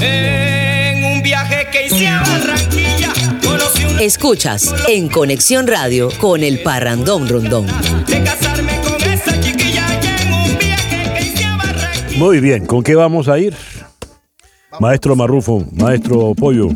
En un viaje que Barranquilla. Escuchas en Conexión Radio con el Parrandón Rondón. Muy bien, ¿con qué vamos a ir? Maestro Marrufo, maestro Pollo.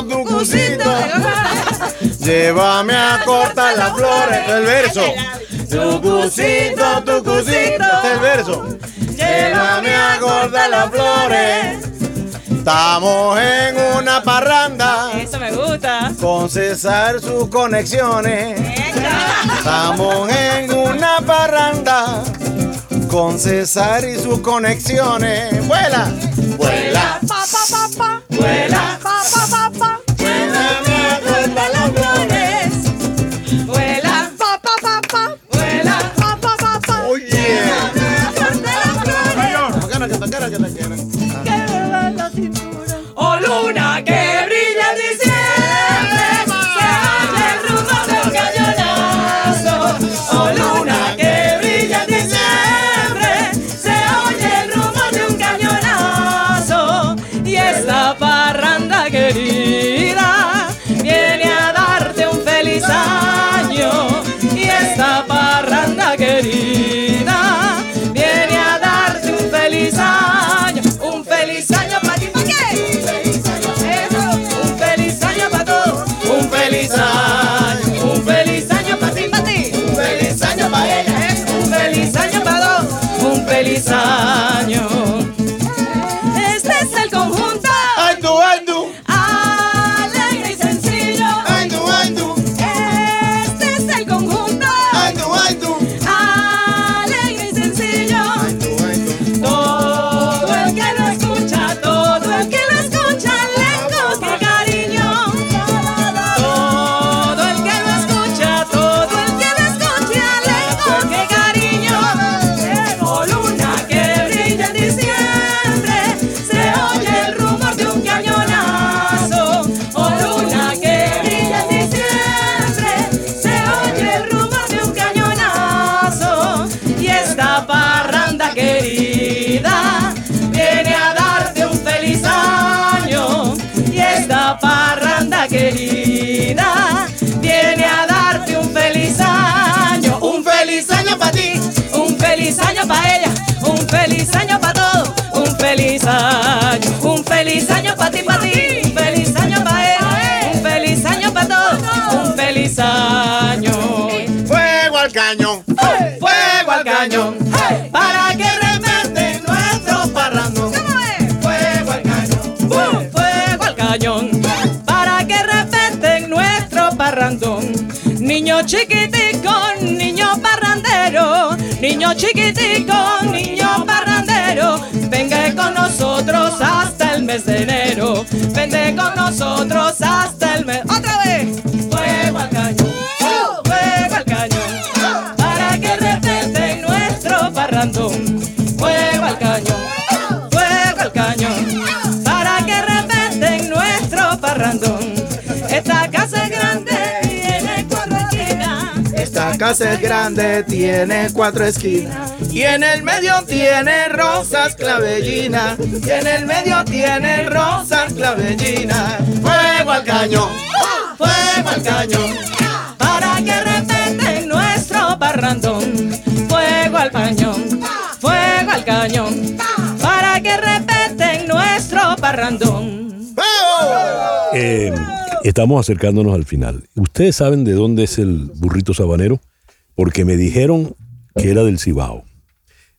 tu cosita. Llévame a cortar las flores del verso. Tu cosita, tu cosita del verso. Llévame a cortar las flores. Estamos en una parranda. Eso me gusta. Con cesar sus conexiones. Estamos en una parranda. Con cesar y sus conexiones. Vuela. Vuela. Pa, pa, pa, Vuela. mis años. querida, viene a darte un feliz año, un feliz año para ti, un feliz año para ella, un feliz año para todos, un feliz año, un feliz año para ti, para ti, un feliz año para ella, un feliz año para todos, un feliz año. Fuego al cañón. Niño chiquitico, niño parrandero, niño chiquitico, niño parrandero, venga con nosotros hasta el mes de enero, vente con nosotros hasta casa es grande, tiene cuatro esquinas. Y en el medio tiene rosas clavellinas. Y en el medio tiene rosas clavellinas. Fuego al cañón, fuego al cañón. Para que respeten nuestro parrandón. Fuego al cañón, fuego al cañón. Para que respeten nuestro parrandón. Eh, estamos acercándonos al final. ¿Ustedes saben de dónde es el burrito sabanero? Porque me dijeron que era del Cibao.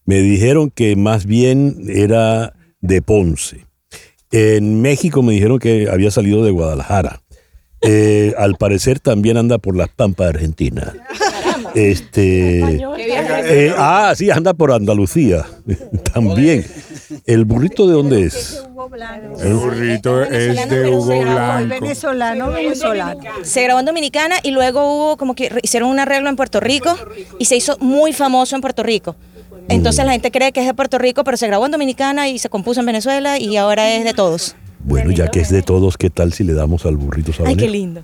Me dijeron que más bien era de Ponce. En México me dijeron que había salido de Guadalajara. Eh, al parecer también anda por las Pampas de Argentina. Este, eh, ah, sí, anda por Andalucía. también. ¿El burrito de dónde es? El burrito es de Hugo Blanco. Venezolano, venezolano. Se grabó en Dominicana y luego hubo como que hicieron un arreglo en Puerto Rico y se hizo muy famoso en Puerto Rico. Entonces la gente cree que es de Puerto Rico, pero se grabó en Dominicana y se compuso en Venezuela y ahora es de todos. Bueno, ya que es de todos, ¿qué tal si le damos al burrito Ay, sabanero? qué lindo.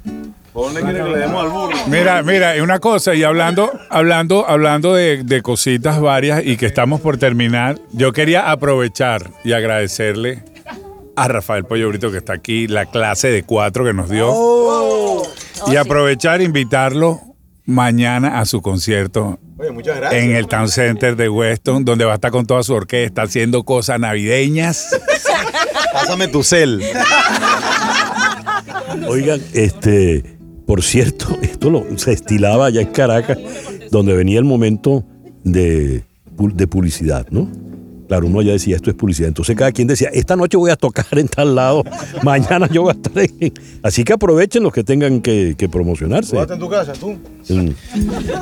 ¿Por dónde quiere que le demos al burro? Mira, mira, una cosa, y hablando, hablando, hablando de, de cositas varias y que estamos por terminar, yo quería aprovechar y agradecerle a Rafael Pollo Brito que está aquí, la clase de cuatro que nos dio. y aprovechar e invitarlo mañana a su concierto Oye, muchas gracias. en el Town Center de Weston, donde va a estar con toda su orquesta haciendo cosas navideñas. Pásame tu cel. Oigan, este, por cierto, esto lo, se estilaba allá en Caracas, donde venía el momento de, de publicidad, ¿no? Claro, uno ya decía, esto es publicidad. Entonces cada quien decía, esta noche voy a tocar en tal lado, mañana yo voy a estar en... Así que aprovechen los que tengan que, que promocionarse. Quédate en tu casa, tú. Mm.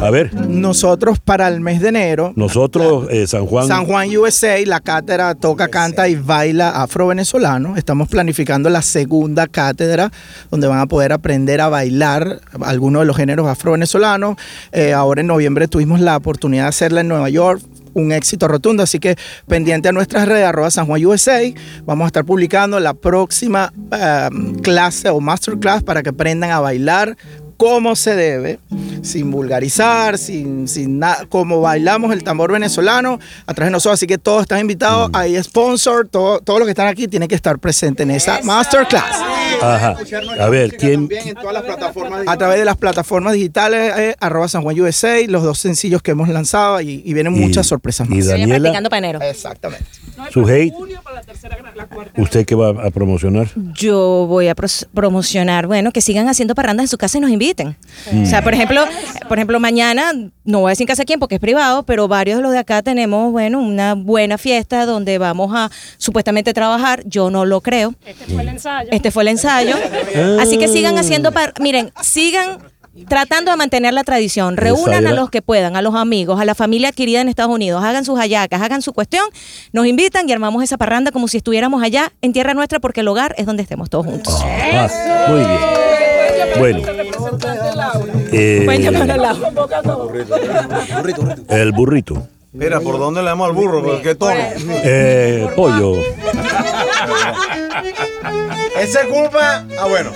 A ver, Nosotros para el mes de enero, nosotros, eh, San Juan... San Juan USA, la cátedra toca, canta y baila afro-venezolano. Estamos planificando la segunda cátedra donde van a poder aprender a bailar algunos de los géneros afro-venezolanos. Eh, ahora en noviembre tuvimos la oportunidad de hacerla en Nueva York. Un éxito rotundo, así que pendiente a nuestras redes, arroba San Juan USA, vamos a estar publicando la próxima eh, clase o masterclass para que aprendan a bailar como se debe, sin vulgarizar, sin, sin nada, como bailamos el tambor venezolano a través de nosotros. Así que todos están invitados, hay sponsor, todo- todos los que están aquí tienen que estar presentes en esa masterclass. Ajá. A ver, ¿quién, A través de las plataformas digitales, eh, arroba San Juan USA, los dos sencillos que hemos lanzado y, y vienen Y- muchas sorpresas y más. Daniela, Practicando para enero. Exactamente. su hate, ¿usted qué va a promocionar? Yo voy a promocionar, bueno, que sigan haciendo parrandas en su casa y nos inviten. O sea, por ejemplo, por ejemplo, mañana, no voy a decir en casa quién porque es privado, pero varios de los de acá tenemos, bueno, una buena fiesta donde vamos a supuestamente trabajar. Yo no lo creo. Este fue el ensayo. Este fue el ensayo. Así que sigan haciendo, par- miren, sigan tratando de mantener la tradición. Reúnan a los que puedan, a los amigos, a la familia adquirida en Estados Unidos, hagan sus hallacas, hagan su cuestión, nos invitan y armamos esa parranda como si estuviéramos allá en tierra nuestra porque el hogar es donde estemos todos juntos. Ah, muy bien. Bueno. Eh, el burrito. Mira, ¿por dónde le damos al burro? ¿Por qué tono? Eh, pollo. Esa es culpa. Ah, bueno.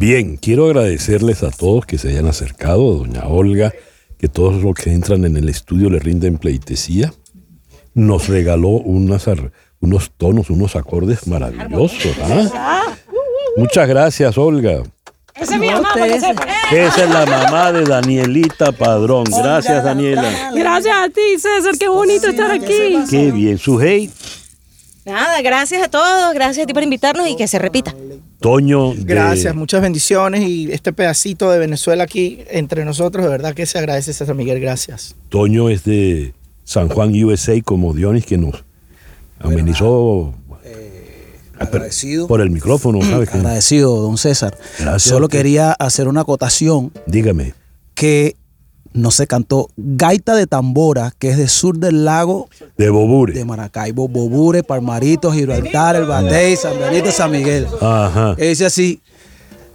Bien, quiero agradecerles a todos que se hayan acercado, a doña Olga, que todos los que entran en el estudio le rinden pleitesía. Nos regaló unas ar- unos tonos, unos acordes maravillosos. ¿ah? Muchas gracias, Olga. Esa es mi mamá, para que sepa. Esa es la mamá de Danielita Padrón. Gracias, Daniela. Gracias a ti, César. Qué bonito estar aquí. Qué bien. Sujei, Nada, gracias a todos, gracias a ti por invitarnos y que se repita. Toño. de- Gracias, muchas bendiciones y este pedacito de Venezuela aquí entre nosotros, de verdad que se agradece César Miguel, gracias. Toño es de San Juan, USA, como Dionis, que nos amenizó Agradecido. por el micrófono, ¿sabes? qué? Agradecido, don César. Gracias Solo quería hacer una acotación Dígame. que no se cantó Gaita de Tambora, que es de sur del lago De Bobure. de Maracaibo, Bobure, Palmarito, Gibraltar, El Batey, San Benito, San Miguel. Ajá. Dice así,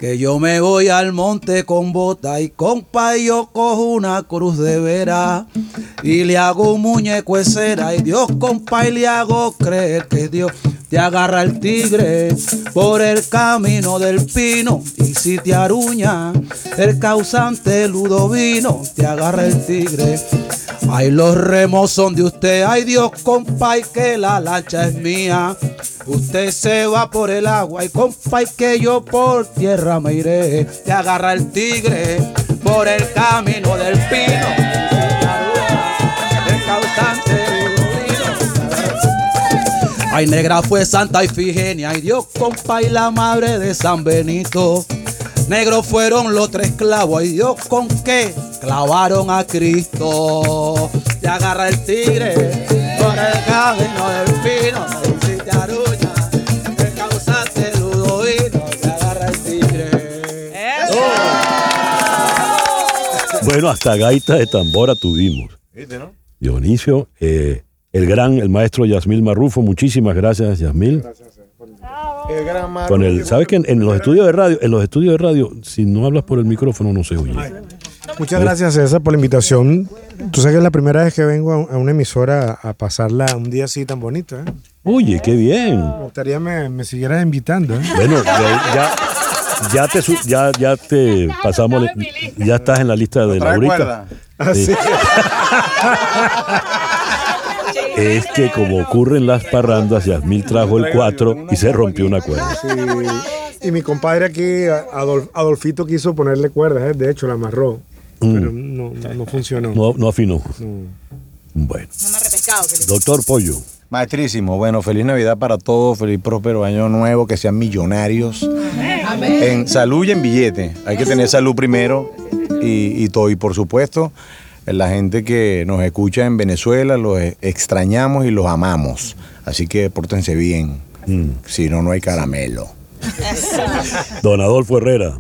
que yo me voy al monte con bota y compa y yo cojo una cruz de vera y le hago un muñeco de y Dios compa y le hago creer que Dios te agarra el tigre por el camino del pino y si te aruña el causante ludovino te agarra el tigre Ay, los remos son de usted. Ay, Dios, compa, y que la lancha es mía. Usted se va por el agua y compa, y que yo por tierra me iré. Te agarra el tigre por el camino del pino. Ay, negra fue Santa Ifigenia, ay Dios, compa, y la madre de San Benito. Negros fueron los tres clavos, ay Dios, con qué clavaron a Cristo. Te agarra el tigre por el camino del pino, Bueno, hasta gaita de tambora tuvimos. Dionisio, eh, el gran, el maestro Yasmil Marrufo, muchísimas gracias, Yasmil. El gran Marco. Con el, ¿sabes que en, en los estudios de radio, en los estudios de radio, si no hablas por el micrófono no se oye? Muchas gracias César por la invitación. Tú sabes que es la primera vez que vengo a, una emisora a, a pasarla un día así tan bonito. ¿eh? Oye, qué bien. Me gustaría me, me siguieras invitando. ¿eh? Bueno, ya, ya, te, su- ya, ya te pasamos, ya estás en la lista de Trae Laurita. Ah, Sí. Es que como ocurre en las parrandas, Yasmil trajo el 4 y se rompió una cuerda. Sí. Y mi compadre aquí, Adol- Adolfito, quiso ponerle cuerdas. ¿eh? De hecho, la amarró. Pero no, no, no funcionó. No, no afinó. No. Bueno. Doctor Pollo. Maestrísimo, bueno, feliz Navidad para todos, feliz próspero año nuevo, que sean millonarios. En salud y en billete. Hay que tener salud primero y, y todo. Y por supuesto, la gente que nos escucha en Venezuela, los e- extrañamos y los amamos. Así que pórtense bien. Si no, no hay caramelo. Don Adolfo Herrera.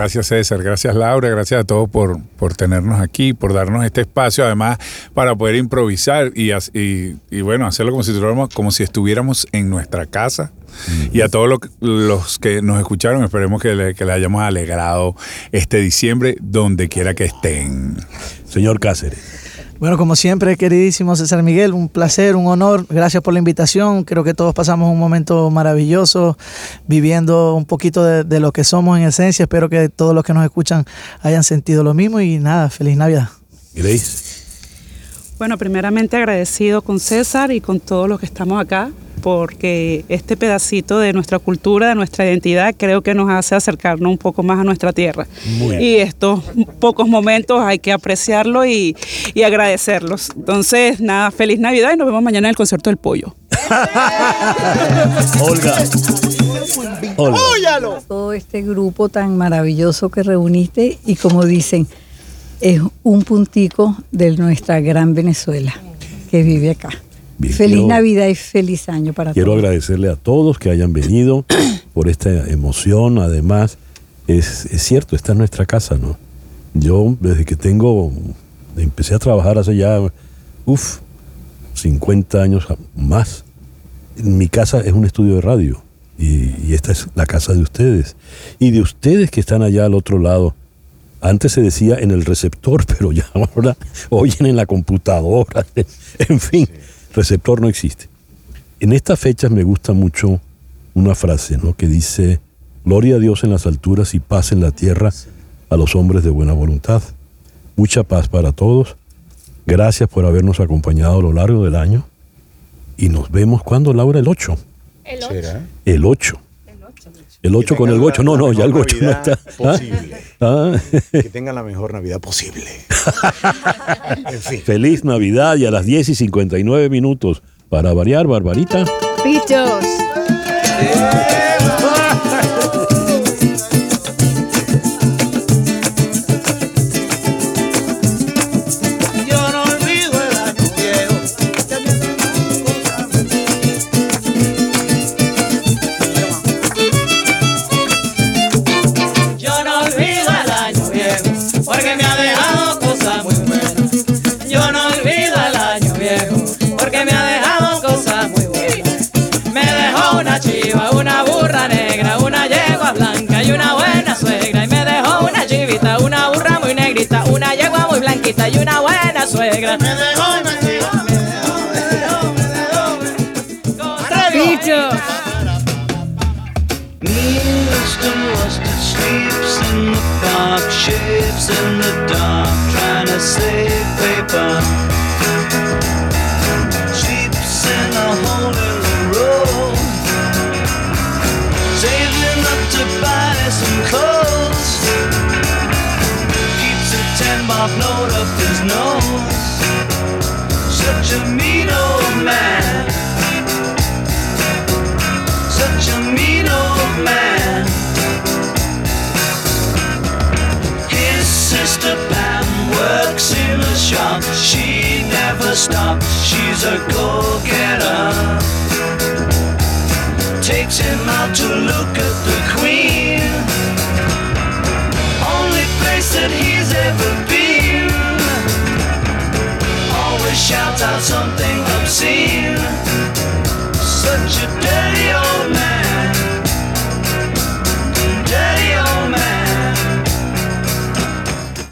Gracias César, gracias Laura, gracias a todos por, por tenernos aquí, por darnos este espacio, además para poder improvisar y, y- y, bueno, hacerlo como si, estuviéramos, como si estuviéramos en nuestra casa. Y a todos lo- los que nos escucharon, esperemos que le, que le hayamos alegrado este diciembre donde quiera que estén. Señor Cáceres. Bueno, como siempre, queridísimo César Miguel, un placer, un honor. Gracias por la invitación. Creo que todos pasamos un momento maravilloso viviendo un poquito de, de lo que somos en esencia. Espero que todos los que nos escuchan hayan sentido lo mismo y nada, feliz Navidad. Grace. Bueno, primeramente agradecido con César y con todos los que estamos acá, porque este pedacito de nuestra cultura, de nuestra identidad, creo que nos hace acercarnos un poco más a nuestra tierra. Y estos pocos momentos hay que apreciarlos y, y agradecerlos. Entonces, nada, feliz Navidad y nos vemos mañana en el concierto del pollo. Olga. Olga. Todo este grupo tan maravilloso que reuniste y como dicen, es un puntico de nuestra gran Venezuela que vive acá. Bien, feliz quiero- Navidad y feliz año para Quiero todos. agradecerle a todos que hayan venido por esta emoción. Además, es, es cierto, esta es nuestra casa, ¿no? Yo, desde que tengo, empecé a trabajar hace ya, uff, 50 años más. Mi casa es un estudio de radio y, y esta es la casa de ustedes. Y de ustedes que están allá al otro lado. Antes se decía en el receptor, pero ya ahora oyen en la computadora. En fin, receptor no existe. En estas fechas me gusta mucho una frase ¿no? que dice, Gloria a Dios en las alturas y paz en la tierra a los hombres de buena voluntad. Mucha paz para todos. Gracias por habernos acompañado a lo largo del año. Y nos vemos cuando, Laura, el 8. El 8. El 8. El 8 con el 8. No, no, ya el 8 no está. ¿Ah? posible. Ah. Que tengan la mejor Navidad posible. en fin. Feliz Navidad y a las 10 y 59 minutos. Para variar, Barbarita. Pichos. Dejó. Pichos. Mr. Mustard sleeps in the park, shapes in the dark, trying to save paper. Sleeps in a hole in the road, saving up to buy some clothes. Keeps a ten mark note up his nose. Such a mean old man. She never stops. She's a go-getter. Takes him out to look at the queen. Only place that he's ever been. Always shouts out something obscene such a dirty old man. Dirty old